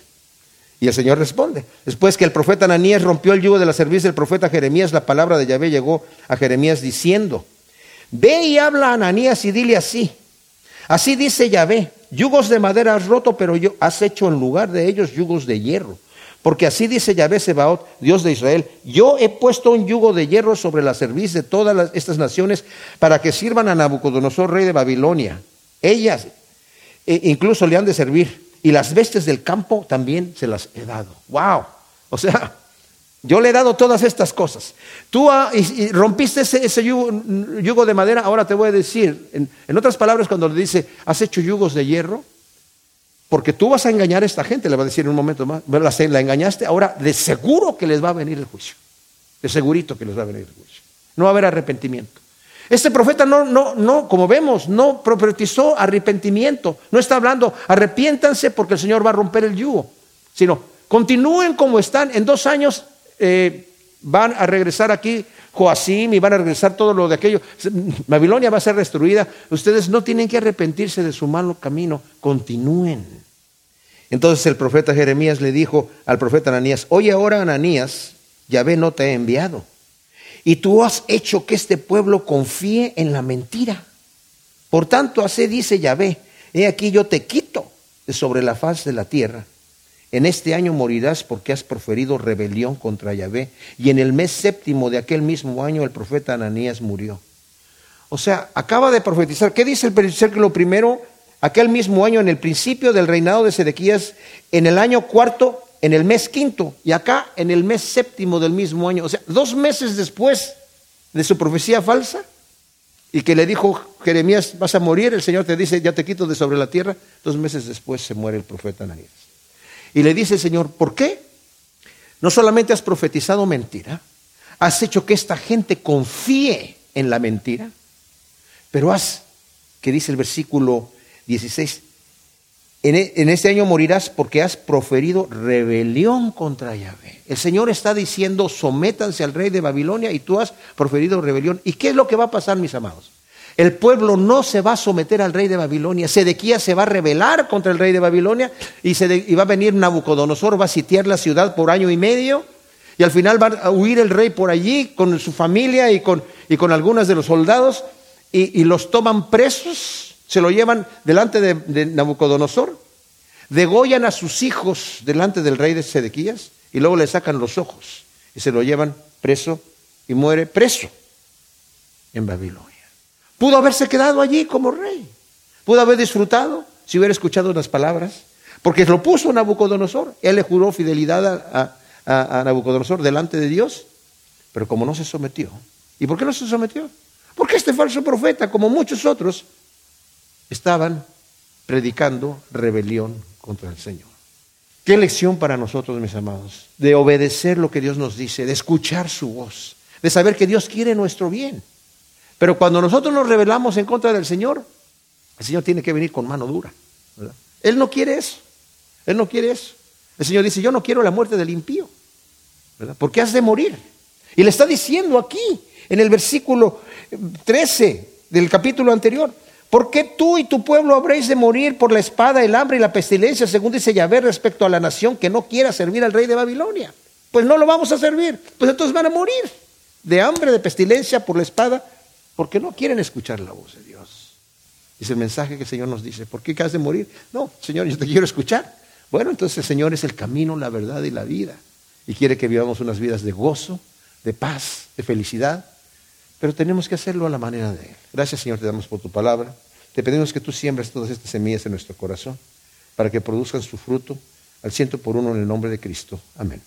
S1: Y el Señor responde. Después que el profeta Ananías rompió el yugo de la servicio del profeta Jeremías, la palabra de Yahvé llegó a Jeremías diciendo, ve y habla a Ananías y dile así. Así dice Yahvé, yugos de madera has roto, pero yo has hecho en lugar de ellos yugos de hierro. Porque así dice Yahvé Sebaot, Dios de Israel, yo he puesto un yugo de hierro sobre la cerviz de todas estas naciones para que sirvan a Nabucodonosor, rey de Babilonia. Ellas e incluso le han de servir. Y las bestias del campo también se las he dado. ¡Wow! O sea, yo le he dado todas estas cosas. Tú rompiste ese, yugo, de madera, ahora te voy a decir, en, en otras palabras, cuando le dice, has hecho yugos de hierro, porque tú vas a engañar a esta gente, le va a decir en un momento más, la engañaste, ahora de seguro que les va a venir el juicio. De segurito que les va a venir el juicio. No va a haber arrepentimiento. Este profeta no, no, no, como vemos, no profetizó arrepentimiento. No está hablando, arrepiéntanse porque el Señor va a romper el yugo. Sino, continúen como están. En dos años eh, van a regresar aquí Joacim y van a regresar todo lo de aquello. Babilonia va a ser destruida. Ustedes no tienen que arrepentirse de su malo camino. Continúen. Entonces el profeta Jeremías le dijo al profeta Ananías, oye ahora Ananías, Yahvé no te ha enviado. Y tú has hecho que este pueblo confíe en la mentira. Por tanto, así dice Yahvé, he aquí yo te quito de sobre la faz de la tierra. En este año morirás porque has proferido rebelión contra Yahvé. Y en el mes séptimo de aquel mismo año el profeta Ananías murió. O sea, acaba de profetizar. ¿Qué dice el versículo primero? aquel mismo año, en el principio del reinado de Sedequías, en el año cuarto, en el mes quinto, y acá en el mes séptimo del mismo año. O sea, dos meses después de su profecía falsa, y que le dijo Jeremías, vas a morir, el Señor te dice, ya te quito de sobre la tierra, dos meses después se muere el profeta Ananías. Y le dice el Señor, ¿por qué? No solamente has profetizado mentira, has hecho que esta gente confíe en la mentira, pero has, que dice el versículo 16, e, en, este año morirás porque has proferido rebelión contra Yahvé. El Señor está diciendo, sométanse al rey de Babilonia y tú has proferido rebelión. ¿Y qué es lo que va a pasar, mis amados? El pueblo no se va a someter al rey de Babilonia. Sedequías se va a rebelar contra el rey de Babilonia y, va a venir Nabucodonosor, va a sitiar la ciudad por año y medio. Y al final va a huir el rey por allí con su familia y con, y con algunos de los soldados y los toman presos se lo llevan delante de, Nabucodonosor, degollan a sus hijos delante del rey de Sedequías y luego le sacan los ojos y se lo llevan preso y muere preso en Babilonia. Pudo haberse quedado allí como rey, pudo haber disfrutado si hubiera escuchado unas palabras, porque lo puso Nabucodonosor, él le juró fidelidad a, a Nabucodonosor delante de Dios, pero como no se sometió, ¿y por qué no se sometió? Porque este falso profeta, como muchos otros, estaban predicando rebelión contra el Señor. Qué lección para nosotros, mis amados, de obedecer lo que Dios nos dice, de escuchar su voz, de saber que Dios quiere nuestro bien. Pero cuando nosotros nos rebelamos en contra del Señor, el Señor tiene que venir con mano dura. Él no quiere eso. Él no quiere eso. El Señor dice, yo no quiero la muerte del impío. ¿verdad? Porque has de morir. Y le está diciendo aquí, en el versículo 13 del capítulo anterior, ¿Por qué tú y tu pueblo habréis de morir por la espada, el hambre y la pestilencia, según dice Yahvé respecto a la nación que no quiera servir al rey de Babilonia? Pues no lo vamos a servir, pues entonces van a morir de hambre, de pestilencia, por la espada, porque no quieren escuchar la voz de Dios. Es el mensaje que el Señor nos dice, ¿por qué has de morir? No, Señor, yo te quiero escuchar. Bueno, entonces el Señor es el camino, la verdad y la vida. Y quiere que vivamos unas vidas de gozo, de paz, de felicidad, pero tenemos que hacerlo a la manera de Él. Gracias Señor, te damos por tu palabra. Te pedimos que tú siembres todas estas semillas en nuestro corazón para que produzcan su fruto al ciento por uno en el nombre de Cristo. Amén.